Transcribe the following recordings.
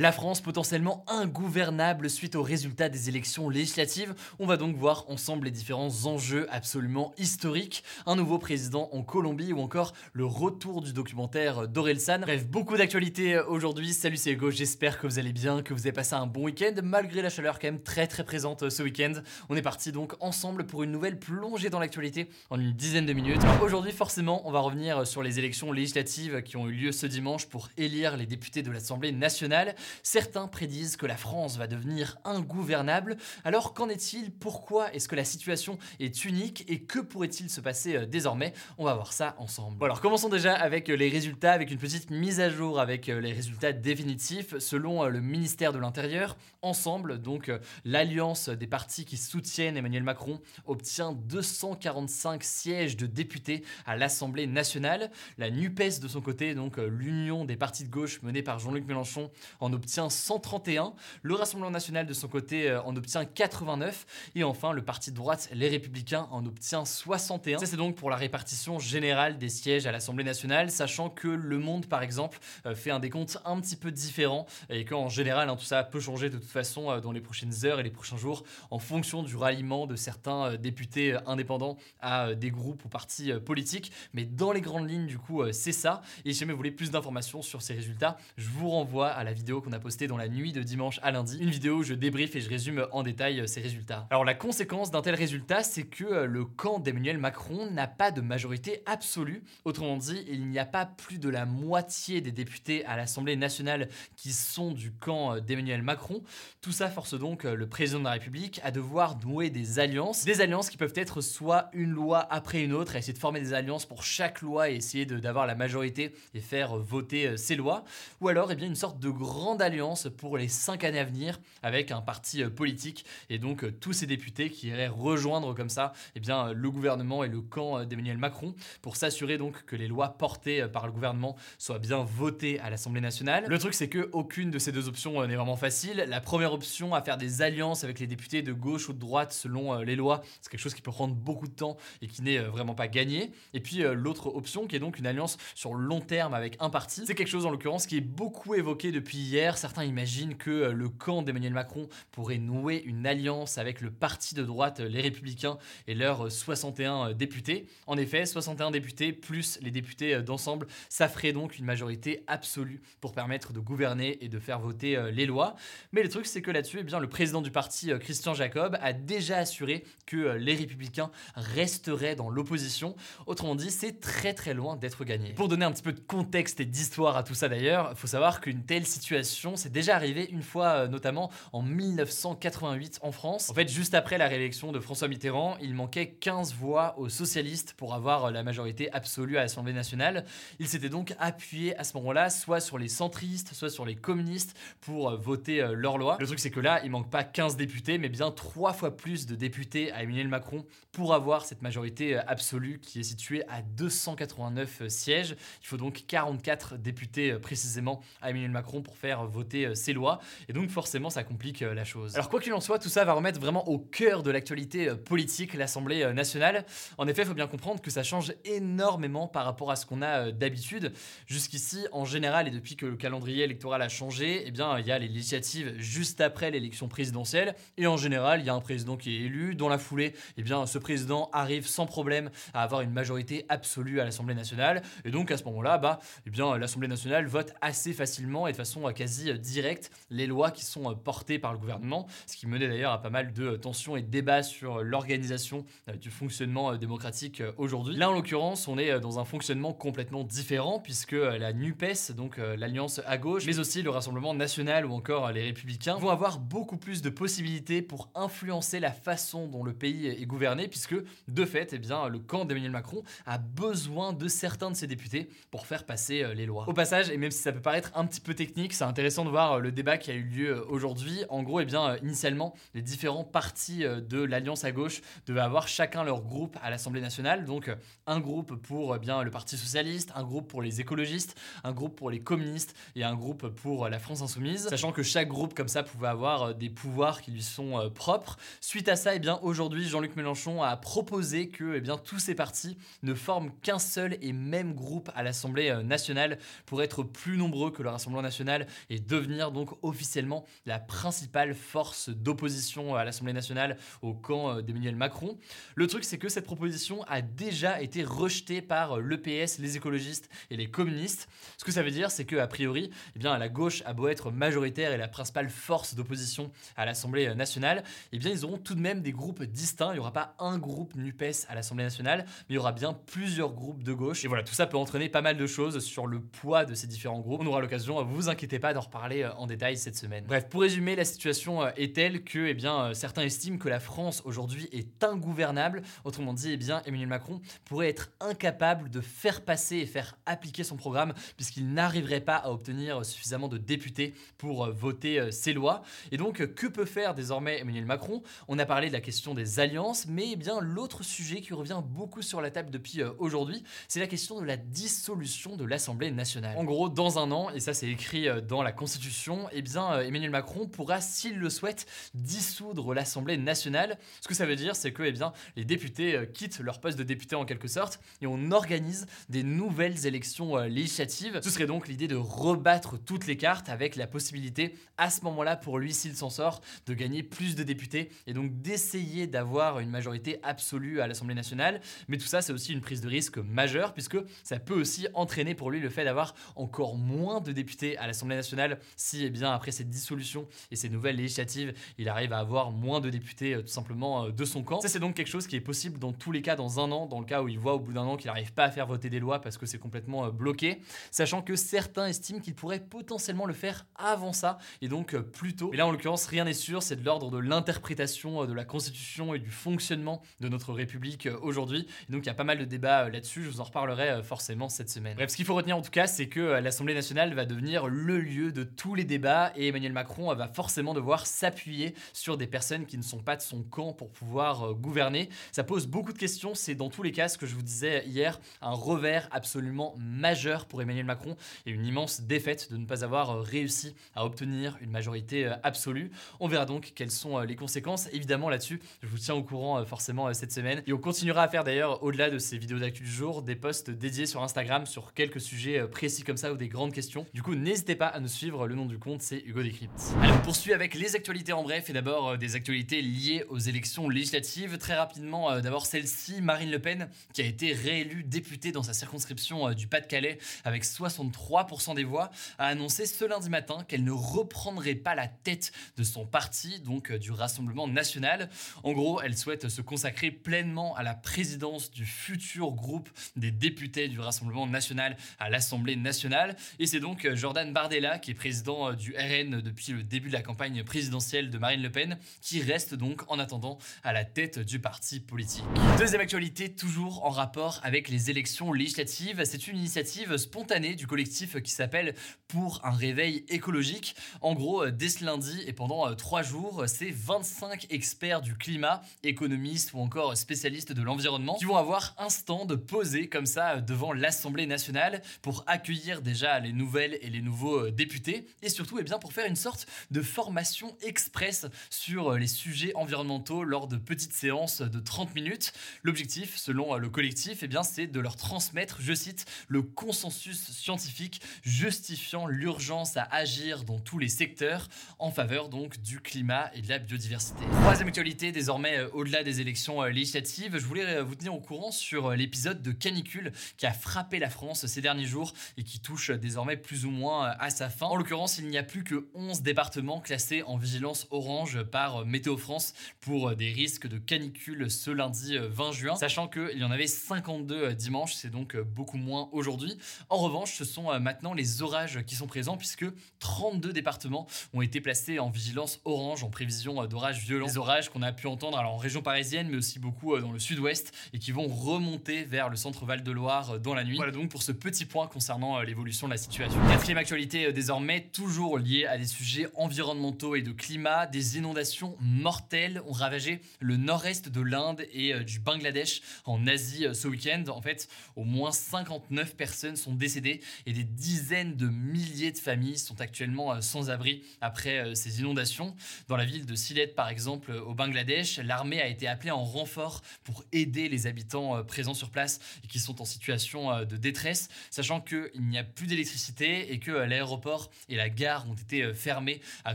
La France potentiellement ingouvernable suite aux résultats des élections législatives. On va donc voir ensemble les différents enjeux absolument historiques. Un nouveau président en Colombie ou encore le retour du documentaire d'Orelsan. Bref, beaucoup d'actualités aujourd'hui. Salut, c'est Hugo. J'espère que vous allez bien, que vous avez passé un bon week-end malgré la chaleur quand même très très présente ce week-end. On est parti donc ensemble pour une nouvelle plongée dans l'actualité en une dizaine de minutes. Aujourd'hui, forcément, on va revenir sur les élections législatives qui ont eu lieu ce dimanche pour élire les députés de l'Assemblée nationale. Certains prédisent que la France va devenir ingouvernable. Alors qu'en est-il? Pourquoi est-ce que la situation est unique Et que pourrait-il se passer euh, désormais? On va voir ça ensemble. Bon alors commençons déjà avec euh, les résultats, avec une petite mise à jour avec euh, les résultats définitifs. Selon le ministère de l'Intérieur, ensemble, donc l'alliance des partis qui soutiennent Emmanuel Macron obtient 245 sièges de députés à l'Assemblée nationale. La NUPES de son côté, donc l'union des partis de gauche menée par Jean-Luc Mélenchon, en obtient 131. Le Rassemblement national de son côté en obtient 89. Et enfin, le parti de droite, les Républicains, en obtient 61. Ça, c'est donc pour la répartition générale des sièges à l'Assemblée nationale, sachant que Le Monde, par exemple, fait un décompte un petit peu différent et qu'en général, hein, tout ça peut changer de toute façon dans les prochaines heures et les prochains jours en fonction du ralliement de certains députés indépendants à des groupes ou partis politiques. Mais dans les grandes lignes, du coup, c'est ça. Et si jamais vous voulez plus d'informations sur ces résultats, je vous renvoie à la vidéo qu'on a postée dans la nuit de dimanche à lundi. Une vidéo où je débriefe et je résume en détail ces résultats. Alors la conséquence d'un tel résultat, c'est que le camp d'Emmanuel Macron n'a pas de majorité absolue. Autrement dit, il n'y a pas plus de la moitié des députés à l'Assemblée nationale qui sont du camp d'Emmanuel Macron. Tout ça force donc le président de la République à devoir nouer des alliances. Des alliances qui peuvent être soit une loi après une autre, à essayer de former des alliances pour chaque loi et essayer d'avoir la majorité et faire voter ces lois. Ou alors, eh bien, une sorte de grande alliance pour les cinq années à venir avec un parti politique et donc tous ces députés qui iraient rejoindre comme ça eh bien, le gouvernement et le camp d'Emmanuel Macron pour s'assurer donc que les lois portées par le gouvernement soient bien votées à l'Assemblée nationale. Le truc c'est que aucune de ces deux options n'est vraiment facile. La première option à faire des alliances avec les députés de gauche ou de droite selon les lois, c'est quelque chose qui peut prendre beaucoup de temps et qui n'est vraiment pas gagné. Et puis l'autre option qui est donc une alliance sur long terme avec un parti, c'est quelque chose en l'occurrence qui est beaucoup évoqué depuis hier. Certains imaginent que le camp d'Emmanuel Macron pourrait nouer une alliance avec le parti de droite, les Républicains, et leurs 61 députés. En effet, 61 députés plus les députés d'ensemble, ça ferait donc une majorité absolue pour permettre de gouverner et de faire voter les lois. Mais le truc, c'est que là-dessus, eh bien, le président du parti, Christian Jacob, a déjà assuré que les Républicains resteraient dans l'opposition. Autrement dit, c'est très très loin d'être gagné. Pour donner un petit peu de contexte et d'histoire à tout ça d'ailleurs, il faut savoir qu'une telle situation s'est déjà arrivée une fois, notamment en 1988 en France. En fait, juste après la réélection de François Mitterrand, il manquait 15 voix aux socialistes pour avoir la majorité absolue à l'Assemblée nationale. Il s'était donc appuyé à ce moment-là soit sur les centristes, soit sur les communistes pour voter leur loi. Le truc, c'est que là, il manque pas 15 députés, mais bien trois fois plus de députés à Emmanuel Macron pour avoir cette majorité absolue qui est située à 289 sièges. Il faut donc 44 députés précisément à Emmanuel Macron pour faire voter ces lois. Et donc forcément, ça complique la chose. Alors quoi qu'il en soit, tout ça va remettre vraiment au cœur de l'actualité politique l'Assemblée nationale. En effet, il faut bien comprendre que ça change énormément par rapport à ce qu'on a d'habitude. Jusqu'ici, en général, et depuis que le calendrier électoral a changé, eh bien, il y a les législatives juste après l'élection présidentielle. Et en général, il y a un président qui est élu. Dans la foulée, eh bien, ce président arrive sans problème à avoir une majorité absolue à l'Assemblée nationale. Et donc, à ce moment-là, bah, eh bien, l'Assemblée nationale vote assez facilement et de façon quasi quasi direct les lois qui sont portées par le gouvernement, ce qui menait d'ailleurs à pas mal de tensions et de débats sur l'organisation du fonctionnement démocratique aujourd'hui. Là, en l'occurrence, on est dans un fonctionnement complètement différent puisque la NUPES, donc l'alliance à gauche, mais aussi le Rassemblement national ou encore les Républicains, vont avoir beaucoup plus de possibilités pour influencer la façon dont le pays est gouverné, puisque de fait, eh bien, le camp d'Emmanuel Macron a besoin de certains de ses députés pour faire passer euh, les lois. Au passage, et même si ça peut paraître un petit peu technique, c'est intéressant de voir euh, le débat qui a eu lieu euh, aujourd'hui. En gros, eh bien, initialement, les différents partis de l'Alliance à gauche devaient avoir chacun leur groupe à l'Assemblée nationale. Donc, un groupe pour eh bien, le Parti socialiste, un groupe pour les écologistes, un groupe pour les communistes et un groupe pour la France insoumise. Sachant que chaque groupe comme ça pouvait avoir des pouvoirs qui lui sont propres. Suite à ça, eh bien, aujourd'hui, Jean-Luc Mélenchon a proposé que bien, tous ces partis ne forment qu'un seul et même groupe à l'Assemblée euh, nationale pour être plus nombreux que le Rassemblement national et devenir donc officiellement la principale force d'opposition à l'Assemblée nationale au camp euh, d'Emmanuel Macron. Le truc, c'est que cette proposition a déjà été rejetée par euh, l'EPS, les écologistes et les communistes. Ce que ça veut dire, c'est que a priori, eh bien, la gauche a beau être majoritaire et la principale force d'opposition à l'Assemblée nationale, eh bien, ils auront tout de même des groupes distincts. Il n'y aura pas un groupe NUPES à l'Assemblée nationale, mais il y aura bien plusieurs groupes de gauche. Et voilà, tout ça peut entraîner pas mal de choses sur le poids de ces différents groupes. On aura l'occasion, vous inquiétez pas, reparler euh, en détail cette semaine. Bref, pour résumer, la situation euh, est telle que eh bien, euh, certains estiment que la France aujourd'hui est ingouvernable. Autrement dit, eh bien, Emmanuel Macron pourrait être incapable de faire passer et faire appliquer son programme puisqu'il n'arriverait pas à obtenir suffisamment de députés pour voter ses lois. Et donc, que peut faire désormais Emmanuel Macron? On a parlé de la question des alliances, mais eh l'autre sujet qui revient beaucoup sur la table depuis aujourd'hui, c'est la question de la dissolution de l'Assemblée nationale. En gros, dans un an, et ça c'est écrit dans la Constitution, eh bien euh, Emmanuel Macron pourra, s'il le souhaite, dissoudre l'Assemblée nationale. Ce que ça veut dire, c'est que eh bien, les députés quittent leur poste de député en quelque sorte et on organise des nouvelles élections législatives. Ce serait donc l'idée de rebattre toutes les cartes avec la possibilité, à ce moment-là, pour lui, s'il s'en sort, de gagner plus de députés et donc d'essayer d'avoir une majorité absolue à l'Assemblée nationale. Mais tout ça, c'est aussi une prise de risque majeure, puisque ça peut aussi entraîner pour lui le fait d'avoir encore moins de députés à l'Assemblée nationale si, eh bien, après cette dissolution et ces nouvelles législatives, il arrive à avoir moins de députés euh, tout simplement euh, de son camp. Ça, c'est donc quelque chose qui est possible dans tous les cas dans un an, dans le cas où il voit au bout d'un an qu'il n'arrive pas à faire voter des lois parce que c'est complètement euh, bloqué, sachant que certains estiment qu'il pourrait potentiellement le faire avant ça, et donc plus tôt. Mais là, en l'occurrence, rien n'est sûr, c'est de l'ordre de l'interprétation de la Constitution et du fonctionnement de notre République aujourd'hui. Donc il y a pas mal de débats là-dessus, je vous en reparlerai forcément cette semaine. Bref, ce qu'il faut retenir en tout cas, c'est que l'Assemblée nationale va devenir le lieu de tous les débats et Emmanuel Macron va forcément devoir s'appuyer sur des personnes qui ne sont pas de son camp pour pouvoir gouverner. Ça pose beaucoup de questions, c'est dans tous les cas ce que je vous disais hier, un revers absolument majeur pour Emmanuel Macron et une immense défaite de ne pas avoir réussi à obtenir une majorité absolue. On verra donc quelles sont les conséquences. Évidemment là-dessus, je vous tiens au courant forcément cette semaine et on continuera à faire d'ailleurs, au-delà de ces vidéos d'actu du jour, des posts dédiés sur Instagram sur quelques sujets euh, précis comme ça ou des grandes questions. Du coup, n'hésitez pas à nous suivre. Le nom du compte, c'est Hugo Décrypte. Allez, on poursuit avec les actualités en bref et d'abord euh, des actualités liées aux élections législatives. Très rapidement, euh, d'abord celle-ci, Marine Le Pen, qui a été réélue députée dans sa circonscription du Pas-de-Calais avec 63% des voix, a annoncé ce lundi matin qu'elle ne reprendrait pas la tête de son parti, donc du Rassemblement national. En gros, elle souhaite se consacrer pleinement à la présidence du futur groupe des députés du Rassemblement national à l'Assemblée nationale. Et c'est donc euh, Jordan Bardella, qui est président euh, du RN depuis le début de la campagne présidentielle de Marine Le Pen, qui reste donc en attendant à la tête du parti politique. Deuxième actualité, toujours en rapport avec les élections législatives, c'est une initiative spontanée du collectif qui s'appelle Pour un réveil écologique. En gros, euh, dès ce lundi et pendant trois jours, c'est 25 experts du climat, économistes ou encore spécialistes de l'environnement qui vont avoir un stand posé comme ça devant l'Assemblée nationale pour accueillir déjà les nouvelles et les nouveaux euh, députés et surtout eh bien, pour faire une sorte de formation express sur euh, les sujets environnementaux lors de petites séances de 30 minutes. L'objectif, selon euh, le collectif, eh bien, c'est de leur transmettre, je cite, le consensus scientifique justifiant l'urgence à agir dans tous les secteurs en faveur donc du climat et de la biodiversité. Troisième actualité, désormais au-delà des élections législatives, je voulais euh, vous tenir au courant sur euh, l'épisode de canicule qui a frappé la France ces derniers jours et qui touche désormais plus ou moins euh, à sa fin. Fin. En l'occurrence, il n'y a plus que 11 départements classés en vigilance orange par Météo France pour des risques de canicule ce lundi 20 juin, sachant qu'il y en avait 52 dimanche, c'est donc beaucoup moins aujourd'hui. En revanche, ce sont maintenant les orages qui sont présents puisque 32 départements ont été placés en vigilance orange en prévision d'orages violents. Les orages qu'on a pu entendre alors en région parisienne mais aussi beaucoup dans le sud-ouest et qui vont remonter vers le centre Val-de-Loire dans la nuit. Voilà donc pour ce petit point concernant l'évolution de la situation. Quatrième actualité désormais, toujours liée à des sujets environnementaux et de climat, des inondations mortelles ont ravagé le nord-est de l'Inde et du Bangladesh en Asie ce week-end. En fait, au moins 59 personnes sont décédées et des dizaines de milliers de familles sont actuellement sans abri après ces inondations. Dans la ville de Sylhet, par exemple, au Bangladesh, l'armée a été appelée en renfort pour aider les habitants présents sur place et qui sont en situation de détresse, sachant qu'il n'y a plus d'électricité et que l'aéroport et la gare ont été fermés à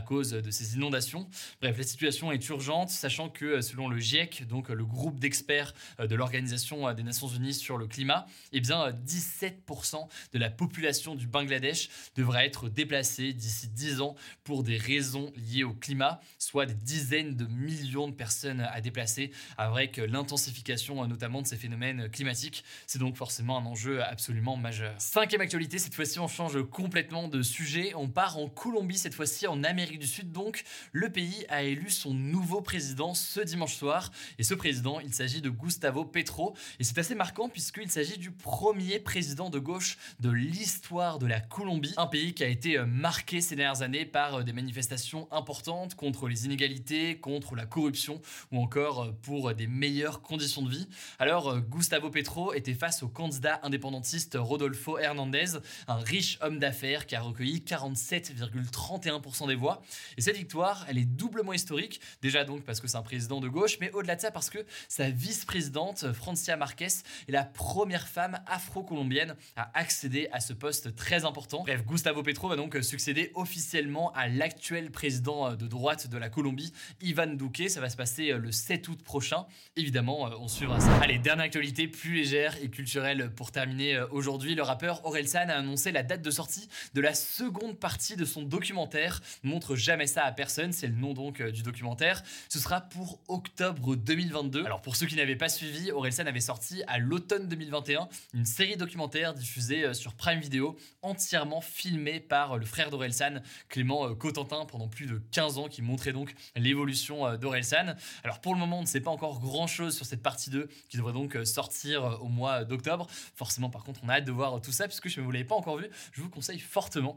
cause de ces inondations. Bref, la situation est urgente, sachant que selon le GIEC, donc le groupe d'experts de l'Organisation des Nations Unies sur le climat, eh bien 17% de la population du Bangladesh devra être déplacée d'ici 10 ans pour des raisons liées au climat, soit des dizaines de millions de personnes à déplacer avec l'intensification notamment de ces phénomènes climatiques. C'est donc forcément un enjeu absolument majeur. Cinquième actualité, cette fois-ci on change complètement de sujet, on part en Colombie cette fois-ci en Amérique du Sud donc. Le pays a élu son nouveau président ce dimanche soir et ce président il s'agit de Gustavo Petro et c'est assez marquant puisqu'il s'agit du premier président de gauche de l'histoire de la Colombie, un pays qui a été marqué ces dernières années par des manifestations importantes contre les inégalités, contre la corruption ou encore pour des meilleures conditions de vie. Alors Gustavo Petro était face au candidat indépendantiste Rodolfo Hernandez, un riche homme d'affaires qui a recueilli 47,31% des voix. Et cette victoire, elle est doublement historique, déjà donc parce que c'est un président de gauche, mais au-delà de ça parce que sa vice-présidente, Francia Marquez, est la première femme afro-colombienne à accéder à ce poste très important. Bref, Gustavo Petro va donc succéder officiellement à l'actuel président de droite de la Colombie, Ivan Duque. Ça va se passer le 7 août prochain. Évidemment, on suivra ça. Allez, dernière actualité plus légère et culturelle pour terminer aujourd'hui. Le rappeur Orelsan a annoncé la date de sortie de la seconde partie de son documentaire. Montre jamais ça à personne, c'est le nom donc du documentaire. Ce sera pour octobre 2022. Alors pour ceux qui n'avaient pas suivi, Orelsan avait sorti à l'automne 2021 une série documentaire diffusée sur Prime Video, entièrement filmée par le frère d'Orelsan, Clément Cotentin, pendant plus de 15 ans, qui montrait donc l'évolution d'Orelsan. Alors pour le moment, on ne sait pas encore grand chose sur cette partie 2 qui devrait donc sortir au mois d'octobre. Forcément, par contre, on a hâte de voir tout ça, puisque vous ne l'avez pas encore vu, je vous conseille fortement